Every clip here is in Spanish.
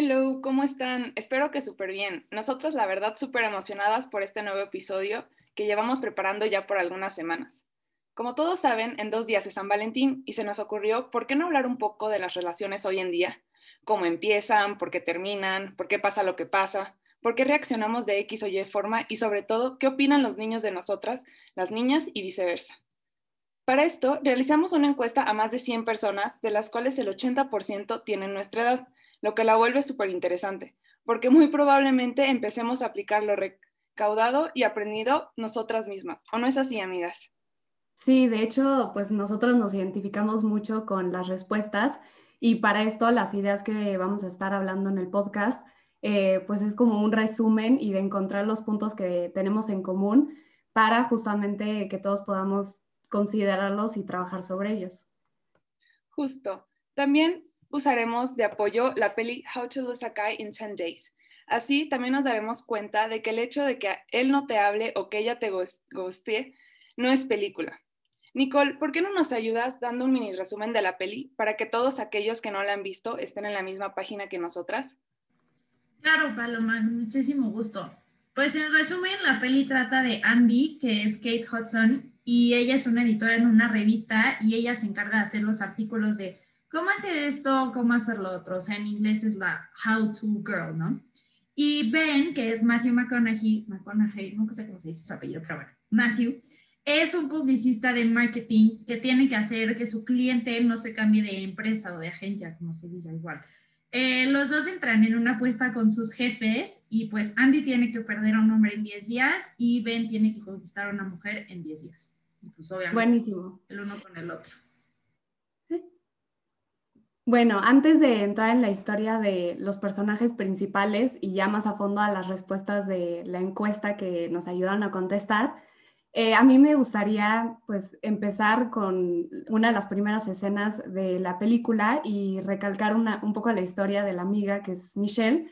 Hello, ¿cómo están? Espero que súper bien. Nosotros, la verdad, súper emocionadas por este nuevo episodio que llevamos preparando ya por algunas semanas. Como todos saben, en dos días es San Valentín y se nos ocurrió, ¿por qué no hablar un poco de las relaciones hoy en día? ¿Cómo empiezan? ¿Por qué terminan? ¿Por qué pasa lo que pasa? ¿Por qué reaccionamos de X o Y forma? Y sobre todo, ¿qué opinan los niños de nosotras, las niñas y viceversa? Para esto, realizamos una encuesta a más de 100 personas, de las cuales el 80% tienen nuestra edad lo que la vuelve súper interesante, porque muy probablemente empecemos a aplicar lo recaudado y aprendido nosotras mismas. ¿O no es así, amigas? Sí, de hecho, pues nosotros nos identificamos mucho con las respuestas y para esto las ideas que vamos a estar hablando en el podcast, eh, pues es como un resumen y de encontrar los puntos que tenemos en común para justamente que todos podamos considerarlos y trabajar sobre ellos. Justo. También usaremos de apoyo la peli How to Lose a Guy in 10 Days. Así también nos daremos cuenta de que el hecho de que él no te hable o que ella te guste no es película. Nicole, ¿por qué no nos ayudas dando un mini resumen de la peli para que todos aquellos que no la han visto estén en la misma página que nosotras? Claro, Paloma, muchísimo gusto. Pues en resumen, la peli trata de Andy, que es Kate Hudson, y ella es una editora en una revista y ella se encarga de hacer los artículos de cómo hacer esto, cómo hacer lo otro. O sea, en inglés es la how to girl, ¿no? Y Ben, que es Matthew McConaughey, McConaughey, no sé cómo se dice su apellido, pero bueno, Matthew, es un publicista de marketing que tiene que hacer que su cliente no se cambie de empresa o de agencia, como se diga igual. Eh, los dos entran en una apuesta con sus jefes y pues Andy tiene que perder a un hombre en 10 días y Ben tiene que conquistar a una mujer en 10 días. pues obviamente Buenísimo. el uno con el otro. Bueno, antes de entrar en la historia de los personajes principales y ya más a fondo a las respuestas de la encuesta que nos ayudaron a contestar, eh, a mí me gustaría pues empezar con una de las primeras escenas de la película y recalcar un poco la historia de la amiga que es Michelle,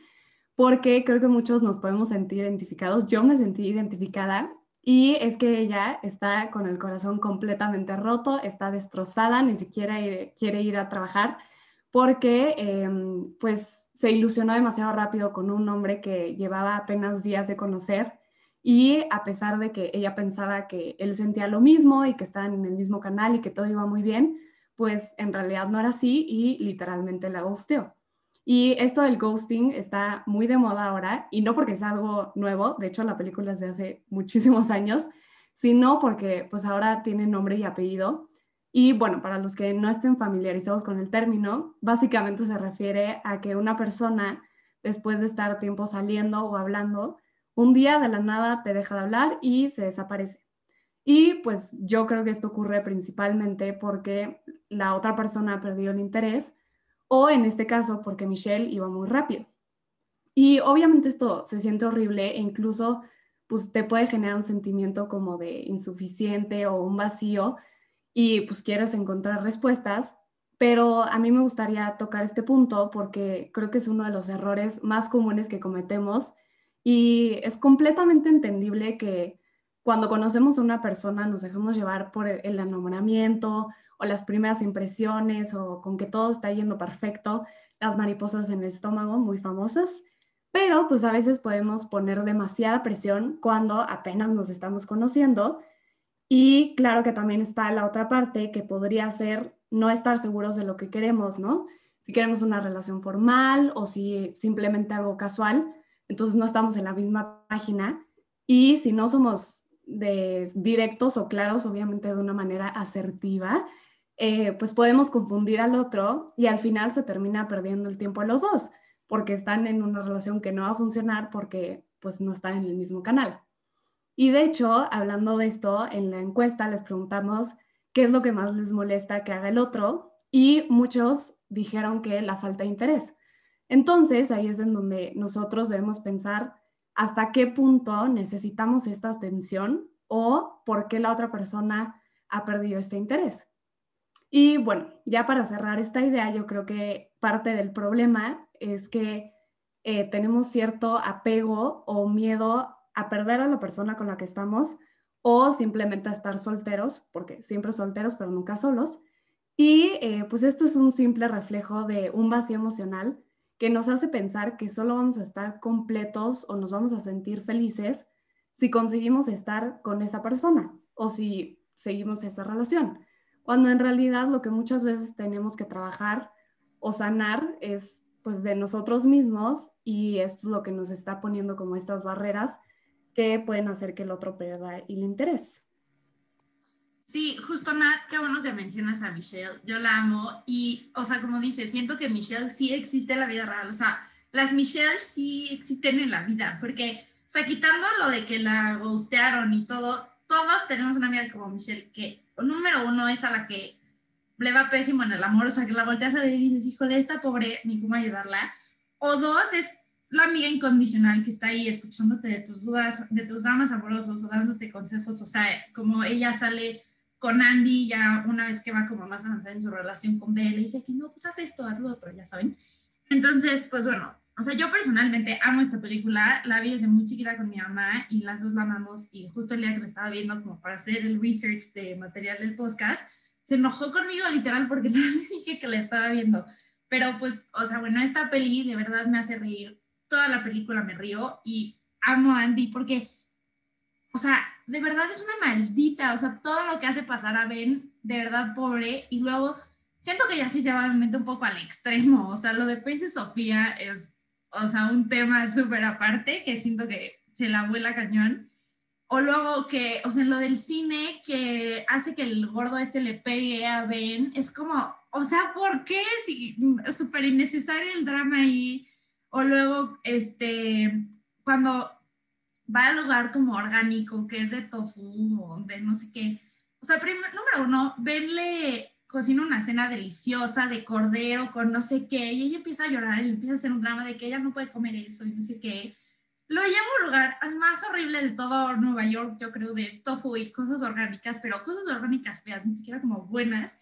porque creo que muchos nos podemos sentir identificados. Yo me sentí identificada y es que ella está con el corazón completamente roto, está destrozada, ni siquiera quiere ir a trabajar porque em, pues se ilusionó demasiado rápido con un hombre que llevaba apenas días de conocer y a pesar de que ella pensaba que él sentía lo mismo y que estaban en el mismo canal y que todo iba muy bien, pues en realidad no era así y literalmente la ghosteó. Y esto del ghosting está muy de moda ahora y no porque es algo nuevo, de hecho la película es de hace muchísimos años, sino porque pues ahora tiene nombre y apellido y bueno, para los que no estén familiarizados con el término, básicamente se refiere a que una persona, después de estar tiempo saliendo o hablando, un día de la nada te deja de hablar y se desaparece. Y pues yo creo que esto ocurre principalmente porque la otra persona perdió el interés o en este caso porque Michelle iba muy rápido. Y obviamente esto se siente horrible e incluso pues te puede generar un sentimiento como de insuficiente o un vacío y pues quieres encontrar respuestas, pero a mí me gustaría tocar este punto porque creo que es uno de los errores más comunes que cometemos y es completamente entendible que cuando conocemos a una persona nos dejemos llevar por el enamoramiento o las primeras impresiones o con que todo está yendo perfecto, las mariposas en el estómago muy famosas, pero pues a veces podemos poner demasiada presión cuando apenas nos estamos conociendo y claro que también está la otra parte que podría ser no estar seguros de lo que queremos, ¿no? Si queremos una relación formal o si simplemente algo casual, entonces no estamos en la misma página. Y si no somos de directos o claros, obviamente de una manera asertiva, eh, pues podemos confundir al otro y al final se termina perdiendo el tiempo a los dos, porque están en una relación que no va a funcionar porque pues no están en el mismo canal. Y de hecho, hablando de esto, en la encuesta les preguntamos qué es lo que más les molesta que haga el otro y muchos dijeron que la falta de interés. Entonces, ahí es en donde nosotros debemos pensar hasta qué punto necesitamos esta atención o por qué la otra persona ha perdido este interés. Y bueno, ya para cerrar esta idea, yo creo que parte del problema es que eh, tenemos cierto apego o miedo a perder a la persona con la que estamos o simplemente a estar solteros, porque siempre solteros, pero nunca solos. Y eh, pues esto es un simple reflejo de un vacío emocional que nos hace pensar que solo vamos a estar completos o nos vamos a sentir felices si conseguimos estar con esa persona o si seguimos esa relación. Cuando en realidad lo que muchas veces tenemos que trabajar o sanar es pues de nosotros mismos y esto es lo que nos está poniendo como estas barreras que pueden hacer que el otro pierda el interés. Sí, justo Nat, qué bueno que mencionas a Michelle, yo la amo y, o sea, como dices, siento que Michelle sí existe en la vida real, o sea, las Michelle sí existen en la vida, porque, o sea, quitando lo de que la gustearon y todo, todos tenemos una amiga como Michelle que, número uno, es a la que le va pésimo en el amor, o sea, que la volteas a ver y dices, híjole, esta pobre, ni cómo ayudarla, o dos, es la amiga incondicional que está ahí escuchándote de tus dudas, de tus dramas amorosos o dándote consejos, o sea, como ella sale con Andy ya una vez que va como más avanzada en su relación con Belle, dice que no, pues haz esto, haz lo otro, ya saben. Entonces, pues bueno, o sea, yo personalmente amo esta película, la vi desde muy chiquita con mi mamá y las dos la amamos y justo el día que la estaba viendo como para hacer el research de material del podcast, se enojó conmigo literal porque le dije que la estaba viendo. Pero pues, o sea, bueno, esta peli de verdad me hace reír, toda la película me río y amo a Andy porque, o sea, de verdad es una maldita, o sea, todo lo que hace pasar a Ben, de verdad pobre, y luego siento que ya sí se va un poco al extremo, o sea, lo de Princess Sofía es, o sea, un tema súper aparte que siento que se la vuela cañón. O luego que, o sea, lo del cine que hace que el gordo este le pegue a Ben, es como, o sea, ¿por qué? Si, súper innecesario el drama ahí. O luego, este, cuando va al lugar como orgánico, que es de tofu o de no sé qué. O sea, número uno, verle cocina una cena deliciosa de cordero con no sé qué, y ella empieza a llorar y empieza a hacer un drama de que ella no puede comer eso y no sé qué. Lo lleva a un lugar al más horrible de todo Nueva York, yo creo, de tofu y cosas orgánicas, pero cosas orgánicas feas, ni siquiera como buenas.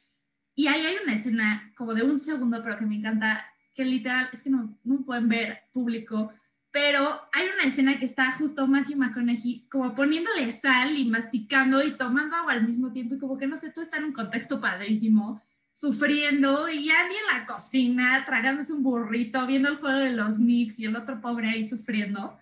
Y ahí hay una escena como de un segundo, pero que me encanta, que literal, es que no, no pueden ver público, pero hay una escena que está justo Matthew McConaughey como poniéndole sal y masticando y tomando agua al mismo tiempo y como que no sé, tú está en un contexto padrísimo, sufriendo y Andy en la cocina tragándose un burrito, viendo el juego de los Knicks y el otro pobre ahí sufriendo.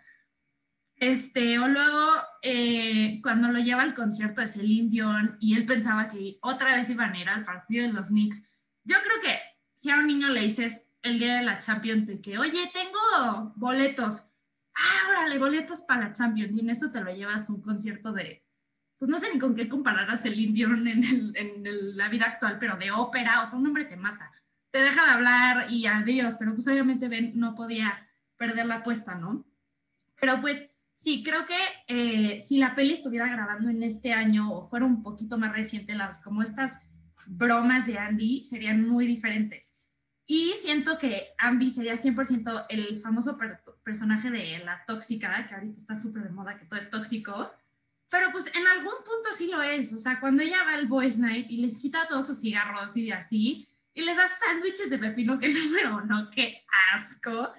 Este, o luego eh, cuando lo lleva al concierto de Celine Dion y él pensaba que otra vez iban a ir al partido de los Knicks, yo creo que si a un niño le dices, el día de la Champions de que, oye, tengo boletos. Ah, órale, boletos para la Champions. Y en eso te lo llevas a un concierto de, pues no sé ni con qué compararás el Indión en, en la vida actual, pero de ópera, o sea, un hombre te mata. Te deja de hablar y adiós, pero pues obviamente Ben no podía perder la apuesta, ¿no? Pero pues sí, creo que eh, si la peli estuviera grabando en este año o fuera un poquito más reciente, las como estas bromas de Andy serían muy diferentes. Y siento que Ambi sería 100% el famoso personaje de la tóxica, que ahorita está súper de moda, que todo es tóxico. Pero pues en algún punto sí lo es. O sea, cuando ella va al Boys Night y les quita todos sus cigarros y así, y les da sándwiches de pepino, que número uno, qué asco.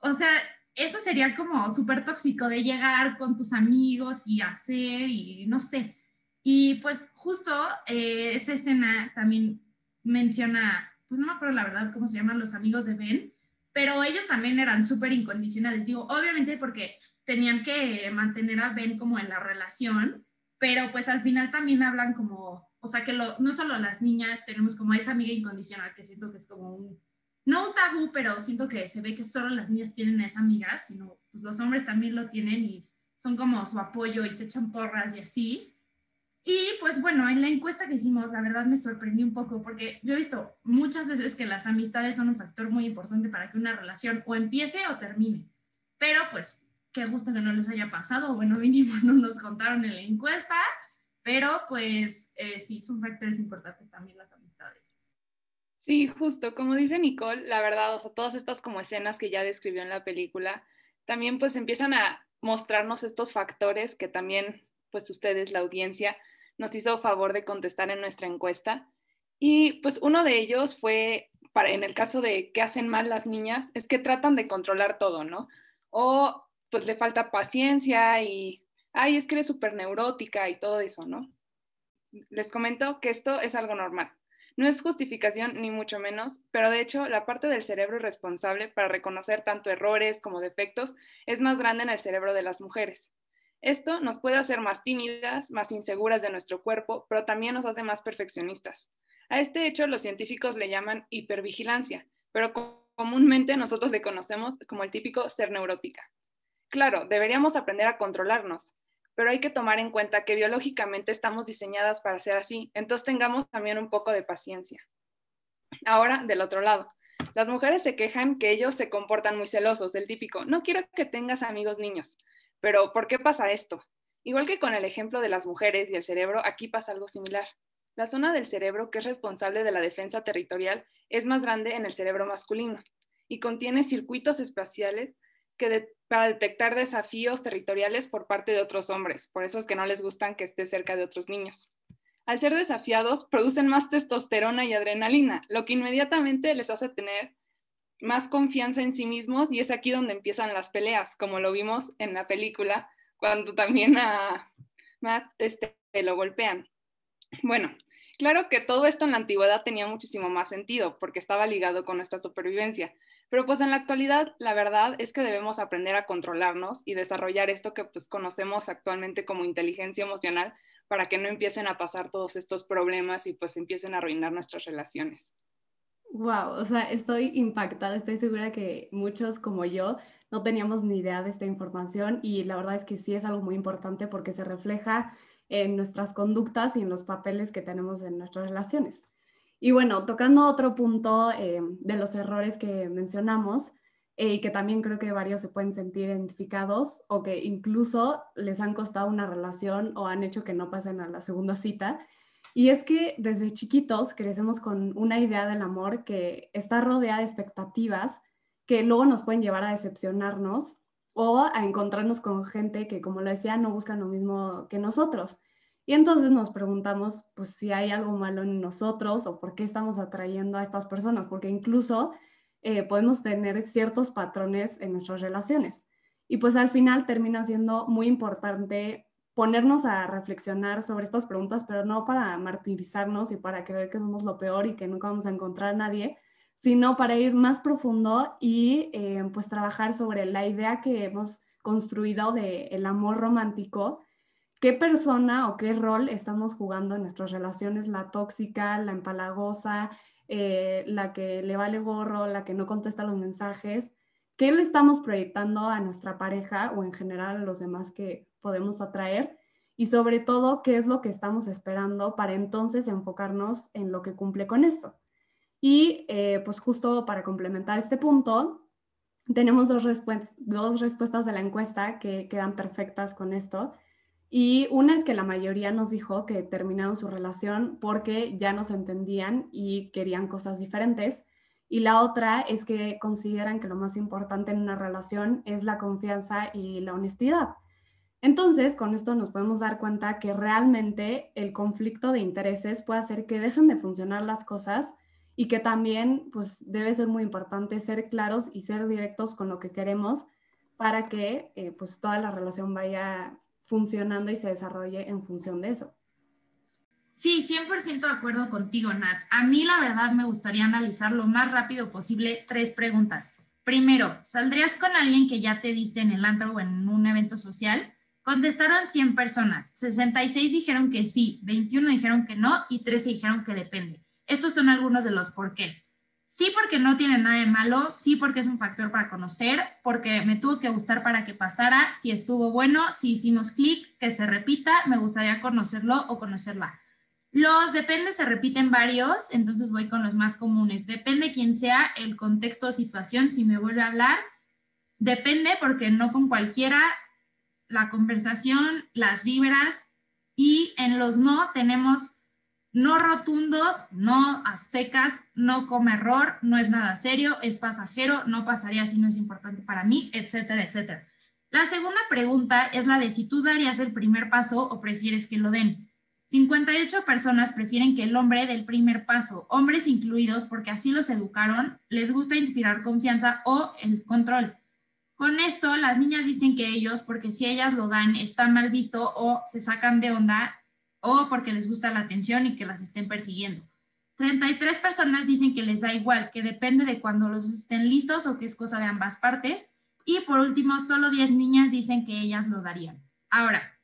O sea, eso sería como súper tóxico de llegar con tus amigos y hacer y no sé. Y pues justo eh, esa escena también menciona pues no me acuerdo la verdad cómo se llaman los amigos de Ben, pero ellos también eran súper incondicionales. Digo, obviamente porque tenían que mantener a Ben como en la relación, pero pues al final también hablan como, o sea, que no solo las niñas tenemos como esa amiga incondicional, que siento que es como un, no un tabú, pero siento que se ve que solo las niñas tienen a esa amiga, sino pues los hombres también lo tienen y son como su apoyo y se echan porras y así. Y pues bueno, en la encuesta que hicimos, la verdad me sorprendió un poco porque yo he visto muchas veces que las amistades son un factor muy importante para que una relación o empiece o termine. Pero pues qué gusto que no les haya pasado. Bueno, mínimo no nos contaron en la encuesta, pero pues eh, sí, son factores importantes también las amistades. Sí, justo, como dice Nicole, la verdad, o sea, todas estas como escenas que ya describió en la película, también pues empiezan a mostrarnos estos factores que también pues ustedes, la audiencia, nos hizo favor de contestar en nuestra encuesta. Y pues uno de ellos fue, para, en el caso de qué hacen mal las niñas, es que tratan de controlar todo, ¿no? O pues le falta paciencia y, ay, es que eres súper neurótica y todo eso, ¿no? Les comento que esto es algo normal. No es justificación ni mucho menos, pero de hecho la parte del cerebro responsable para reconocer tanto errores como defectos es más grande en el cerebro de las mujeres. Esto nos puede hacer más tímidas, más inseguras de nuestro cuerpo, pero también nos hace más perfeccionistas. A este hecho los científicos le llaman hipervigilancia, pero comúnmente nosotros le conocemos como el típico ser neurótica. Claro, deberíamos aprender a controlarnos, pero hay que tomar en cuenta que biológicamente estamos diseñadas para ser así, entonces tengamos también un poco de paciencia. Ahora, del otro lado, las mujeres se quejan que ellos se comportan muy celosos, el típico, no quiero que tengas amigos niños, pero ¿por qué pasa esto? Igual que con el ejemplo de las mujeres y el cerebro, aquí pasa algo similar. La zona del cerebro que es responsable de la defensa territorial es más grande en el cerebro masculino y contiene circuitos espaciales que para detectar desafíos territoriales por parte de otros hombres. Por eso es que no les gustan que esté cerca de otros niños. Al ser desafiados, producen más testosterona y adrenalina, lo que inmediatamente les hace tener más confianza en sí mismos y es aquí donde empiezan las peleas, como lo vimos en la película, cuando también a Matt este, lo golpean. Bueno, claro que todo esto en la antigüedad tenía muchísimo más sentido porque estaba ligado con nuestra supervivencia, pero pues en la actualidad la verdad es que debemos aprender a controlarnos y desarrollar esto que pues conocemos actualmente como inteligencia emocional para que no empiecen a pasar todos estos problemas y pues empiecen a arruinar nuestras relaciones. Wow, o sea, estoy impactada, estoy segura que muchos como yo no teníamos ni idea de esta información y la verdad es que sí es algo muy importante porque se refleja en nuestras conductas y en los papeles que tenemos en nuestras relaciones. Y bueno, tocando otro punto eh, de los errores que mencionamos, eh, y que también creo que varios se pueden sentir identificados o que incluso les han costado una relación o han hecho que no pasen a la segunda cita. Y es que desde chiquitos crecemos con una idea del amor que está rodeada de expectativas que luego nos pueden llevar a decepcionarnos o a encontrarnos con gente que, como lo decía, no buscan lo mismo que nosotros. Y entonces nos preguntamos, pues, si hay algo malo en nosotros o por qué estamos atrayendo a estas personas, porque incluso eh, podemos tener ciertos patrones en nuestras relaciones. Y pues al final termina siendo muy importante ponernos a reflexionar sobre estas preguntas, pero no para martirizarnos y para creer que somos lo peor y que nunca vamos a encontrar a nadie, sino para ir más profundo y eh, pues trabajar sobre la idea que hemos construido del el amor romántico. Qué persona o qué rol estamos jugando en nuestras relaciones, la tóxica, la empalagosa, eh, la que le vale gorro, la que no contesta los mensajes, qué le estamos proyectando a nuestra pareja o en general a los demás que podemos atraer y sobre todo qué es lo que estamos esperando para entonces enfocarnos en lo que cumple con esto. Y eh, pues justo para complementar este punto, tenemos dos, dos respuestas de la encuesta que quedan perfectas con esto. Y una es que la mayoría nos dijo que terminaron su relación porque ya no se entendían y querían cosas diferentes. Y la otra es que consideran que lo más importante en una relación es la confianza y la honestidad. Entonces, con esto nos podemos dar cuenta que realmente el conflicto de intereses puede hacer que dejen de funcionar las cosas y que también pues debe ser muy importante ser claros y ser directos con lo que queremos para que eh, pues toda la relación vaya funcionando y se desarrolle en función de eso. Sí, 100% de acuerdo contigo, Nat. A mí la verdad me gustaría analizar lo más rápido posible tres preguntas. Primero, ¿saldrías con alguien que ya te diste en el antro o en un evento social? Contestaron 100 personas, 66 dijeron que sí, 21 dijeron que no y 13 dijeron que depende. Estos son algunos de los porqués. Sí porque no tiene nada de malo, sí porque es un factor para conocer, porque me tuvo que gustar para que pasara, si estuvo bueno, si hicimos clic, que se repita, me gustaría conocerlo o conocerla. Los depende se repiten varios, entonces voy con los más comunes. Depende quién sea, el contexto o situación, si me vuelve a hablar. Depende porque no con cualquiera, la conversación, las vibras. Y en los no tenemos no rotundos, no a secas, no come error, no es nada serio, es pasajero, no pasaría si no es importante para mí, etcétera, etcétera. La segunda pregunta es la de si tú darías el primer paso o prefieres que lo den. 58 personas prefieren que el hombre dé el primer paso, hombres incluidos porque así los educaron, les gusta inspirar confianza o el control. Con esto, las niñas dicen que ellos, porque si ellas lo dan, está mal visto o se sacan de onda o porque les gusta la atención y que las estén persiguiendo. 33 personas dicen que les da igual, que depende de cuando los estén listos o que es cosa de ambas partes. Y por último, solo 10 niñas dicen que ellas lo darían. Ahora,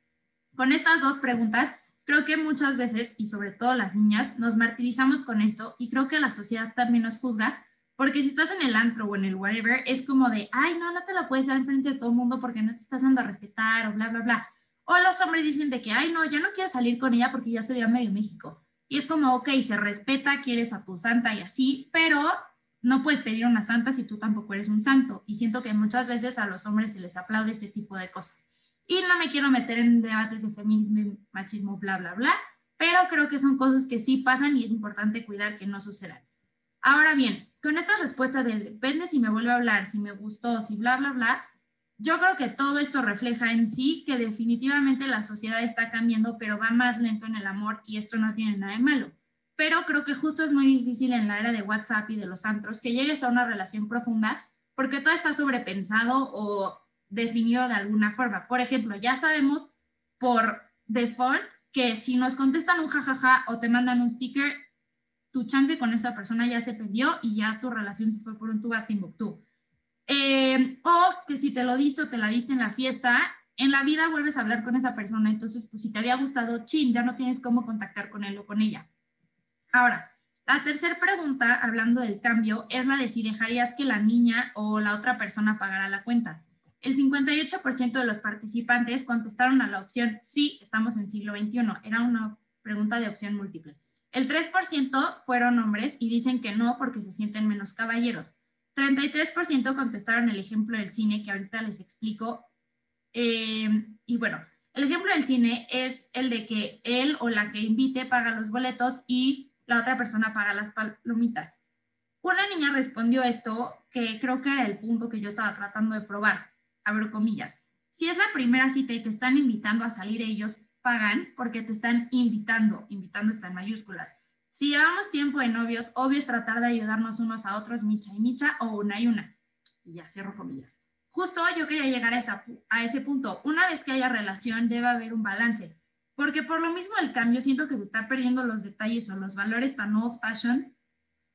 con estas dos preguntas, creo que muchas veces, y sobre todo las niñas, nos martirizamos con esto y creo que la sociedad también nos juzga, porque si estás en el antro o en el whatever, es como de, ay, no, no te la puedes dar enfrente de todo el mundo porque no te estás dando a respetar o bla, bla, bla. O los hombres dicen de que, ay, no, ya no quiero salir con ella porque ya se dio a medio México. Y es como, ok, se respeta, quieres a tu santa y así, pero no puedes pedir una santa si tú tampoco eres un santo. Y siento que muchas veces a los hombres se les aplaude este tipo de cosas. Y no me quiero meter en debates de feminismo y machismo, bla, bla, bla, pero creo que son cosas que sí pasan y es importante cuidar que no sucedan. Ahora bien, con esta respuesta de depende si me vuelve a hablar, si me gustó, si bla, bla, bla, yo creo que todo esto refleja en sí que definitivamente la sociedad está cambiando, pero va más lento en el amor y esto no tiene nada de malo. Pero creo que justo es muy difícil en la era de WhatsApp y de los antros que llegues a una relación profunda porque todo está sobrepensado o definido de alguna forma. Por ejemplo, ya sabemos por default que si nos contestan un jajaja o te mandan un sticker, tu chance con esa persona ya se perdió y ya tu relación se fue por un tubo a Timbuktu. Eh, o que si te lo diste o te la diste en la fiesta, en la vida vuelves a hablar con esa persona, entonces pues si te había gustado, chin, ya no tienes cómo contactar con él o con ella. Ahora, la tercera pregunta, hablando del cambio, es la de si dejarías que la niña o la otra persona pagara la cuenta. El 58% de los participantes contestaron a la opción sí, estamos en siglo XXI. Era una pregunta de opción múltiple. El 3% fueron hombres y dicen que no porque se sienten menos caballeros. 33% contestaron el ejemplo del cine que ahorita les explico. Eh, y bueno, el ejemplo del cine es el de que él o la que invite paga los boletos y la otra persona paga las palomitas. Una niña respondió esto, que creo que era el punto que yo estaba tratando de probar, abro comillas. Si es la primera cita y te están invitando a salir, ellos pagan porque te están invitando, invitando está en mayúsculas. Si llevamos tiempo de novios, obvio es tratar de ayudarnos unos a otros, micha y micha, o una y una. Y ya cierro comillas. Justo yo quería llegar a, esa, a ese punto. Una vez que haya relación, debe haber un balance. Porque por lo mismo el cambio, siento que se está perdiendo los detalles o los valores tan old fashion,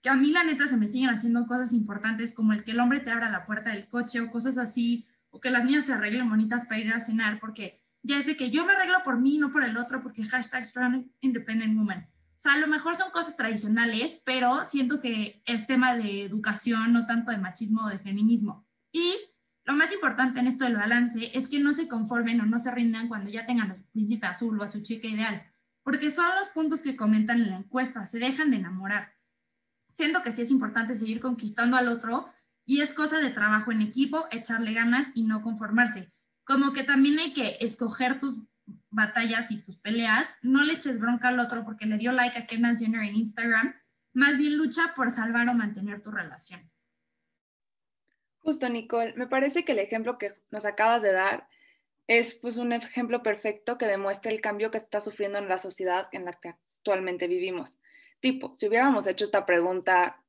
que a mí la neta se me siguen haciendo cosas importantes como el que el hombre te abra la puerta del coche o cosas así, o que las niñas se arreglen bonitas para ir a cenar, porque ya es de que yo me arreglo por mí, no por el otro, porque hashtag strong independent woman. O sea, a lo mejor son cosas tradicionales, pero siento que es tema de educación, no tanto de machismo o de feminismo. Y lo más importante en esto del balance es que no se conformen o no se rindan cuando ya tengan a su príncipe azul o a su chica ideal, porque son los puntos que comentan en la encuesta, se dejan de enamorar. Siento que sí es importante seguir conquistando al otro y es cosa de trabajo en equipo, echarle ganas y no conformarse. Como que también hay que escoger tus batallas y tus peleas, no le eches bronca al otro porque le dio like a Kendall Jenner en Instagram, más bien lucha por salvar o mantener tu relación. Justo, Nicole, me parece que el ejemplo que nos acabas de dar es pues un ejemplo perfecto que demuestra el cambio que está sufriendo en la sociedad en la que actualmente vivimos. Tipo, si hubiéramos hecho esta pregunta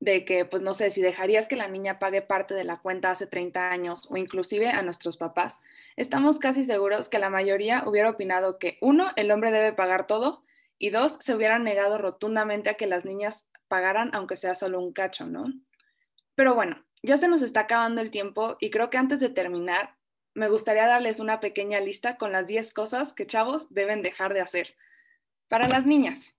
de que, pues no sé, si dejarías que la niña pague parte de la cuenta hace 30 años o inclusive a nuestros papás, estamos casi seguros que la mayoría hubiera opinado que, uno, el hombre debe pagar todo y dos, se hubieran negado rotundamente a que las niñas pagaran aunque sea solo un cacho, ¿no? Pero bueno, ya se nos está acabando el tiempo y creo que antes de terminar, me gustaría darles una pequeña lista con las 10 cosas que chavos deben dejar de hacer. Para las niñas,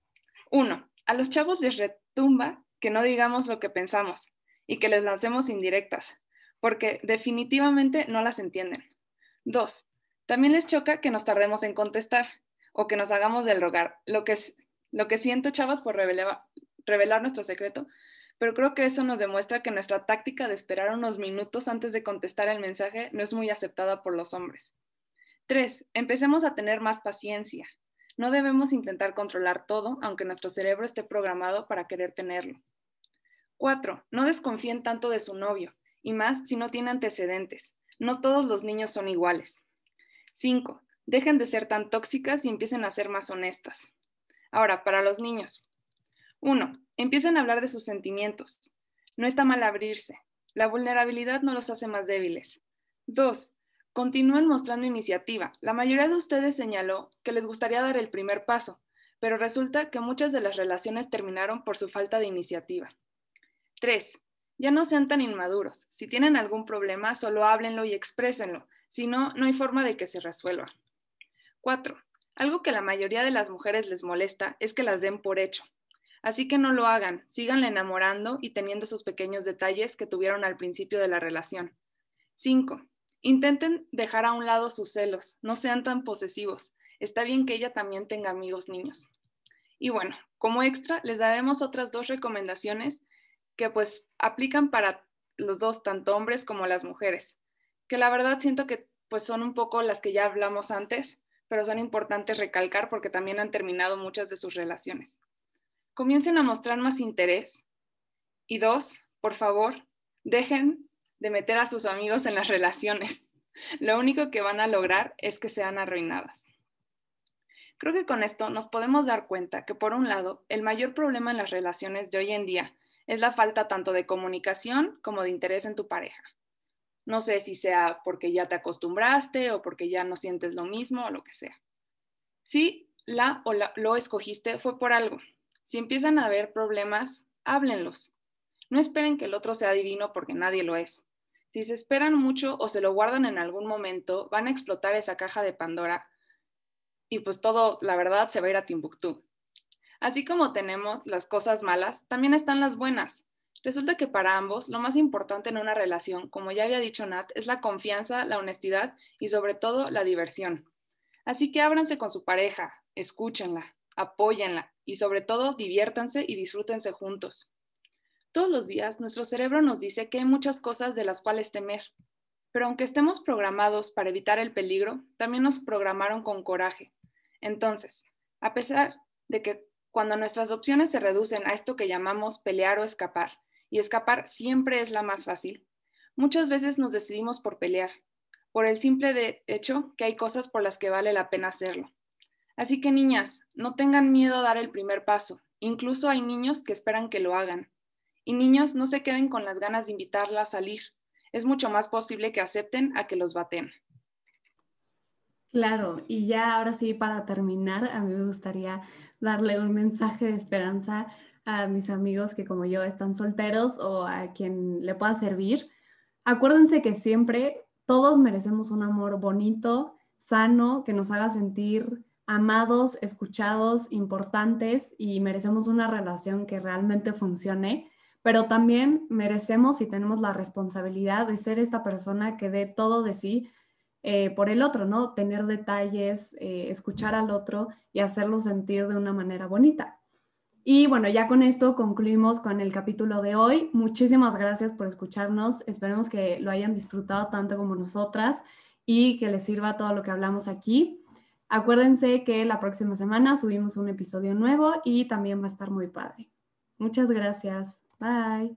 uno, a los chavos les retumba que no digamos lo que pensamos y que les lancemos indirectas, porque definitivamente no las entienden. Dos, también les choca que nos tardemos en contestar o que nos hagamos del rogar. Lo que, lo que siento, chavas, por revelar, revelar nuestro secreto, pero creo que eso nos demuestra que nuestra táctica de esperar unos minutos antes de contestar el mensaje no es muy aceptada por los hombres. Tres, empecemos a tener más paciencia. No debemos intentar controlar todo, aunque nuestro cerebro esté programado para querer tenerlo. Cuatro, no desconfíen tanto de su novio, y más si no tiene antecedentes. No todos los niños son iguales. Cinco, dejen de ser tan tóxicas y empiecen a ser más honestas. Ahora, para los niños. Uno, empiecen a hablar de sus sentimientos. No está mal abrirse. La vulnerabilidad no los hace más débiles. Dos, Continúen mostrando iniciativa. La mayoría de ustedes señaló que les gustaría dar el primer paso, pero resulta que muchas de las relaciones terminaron por su falta de iniciativa. 3. Ya no sean tan inmaduros. Si tienen algún problema, solo háblenlo y exprésenlo. Si no, no hay forma de que se resuelva. 4. Algo que la mayoría de las mujeres les molesta es que las den por hecho. Así que no lo hagan, síganle enamorando y teniendo esos pequeños detalles que tuvieron al principio de la relación. 5. Intenten dejar a un lado sus celos, no sean tan posesivos. Está bien que ella también tenga amigos niños. Y bueno, como extra, les daremos otras dos recomendaciones que pues aplican para los dos, tanto hombres como las mujeres, que la verdad siento que pues son un poco las que ya hablamos antes, pero son importantes recalcar porque también han terminado muchas de sus relaciones. Comiencen a mostrar más interés. Y dos, por favor, dejen de meter a sus amigos en las relaciones. Lo único que van a lograr es que sean arruinadas. Creo que con esto nos podemos dar cuenta que, por un lado, el mayor problema en las relaciones de hoy en día es la falta tanto de comunicación como de interés en tu pareja. No sé si sea porque ya te acostumbraste o porque ya no sientes lo mismo o lo que sea. Si la o lo escogiste fue por algo. Si empiezan a haber problemas, háblenlos. No esperen que el otro sea divino porque nadie lo es. Si se esperan mucho o se lo guardan en algún momento, van a explotar esa caja de Pandora y pues todo, la verdad, se va a ir a Timbuktu. Así como tenemos las cosas malas, también están las buenas. Resulta que para ambos lo más importante en una relación, como ya había dicho Nat, es la confianza, la honestidad y sobre todo la diversión. Así que ábranse con su pareja, escúchenla, apóyenla y sobre todo diviértanse y disfrútense juntos. Todos los días nuestro cerebro nos dice que hay muchas cosas de las cuales temer, pero aunque estemos programados para evitar el peligro, también nos programaron con coraje. Entonces, a pesar de que cuando nuestras opciones se reducen a esto que llamamos pelear o escapar, y escapar siempre es la más fácil. Muchas veces nos decidimos por pelear, por el simple hecho que hay cosas por las que vale la pena hacerlo. Así que niñas, no tengan miedo a dar el primer paso. Incluso hay niños que esperan que lo hagan. Y niños, no se queden con las ganas de invitarla a salir. Es mucho más posible que acepten a que los baten. Claro, y ya ahora sí, para terminar, a mí me gustaría darle un mensaje de esperanza a mis amigos que como yo están solteros o a quien le pueda servir. Acuérdense que siempre todos merecemos un amor bonito, sano, que nos haga sentir amados, escuchados, importantes y merecemos una relación que realmente funcione, pero también merecemos y tenemos la responsabilidad de ser esta persona que dé todo de sí eh, por el otro, ¿no? Tener detalles, eh, escuchar al otro y hacerlo sentir de una manera bonita. Y bueno, ya con esto concluimos con el capítulo de hoy. Muchísimas gracias por escucharnos. Esperemos que lo hayan disfrutado tanto como nosotras y que les sirva todo lo que hablamos aquí. Acuérdense que la próxima semana subimos un episodio nuevo y también va a estar muy padre. Muchas gracias. Bye.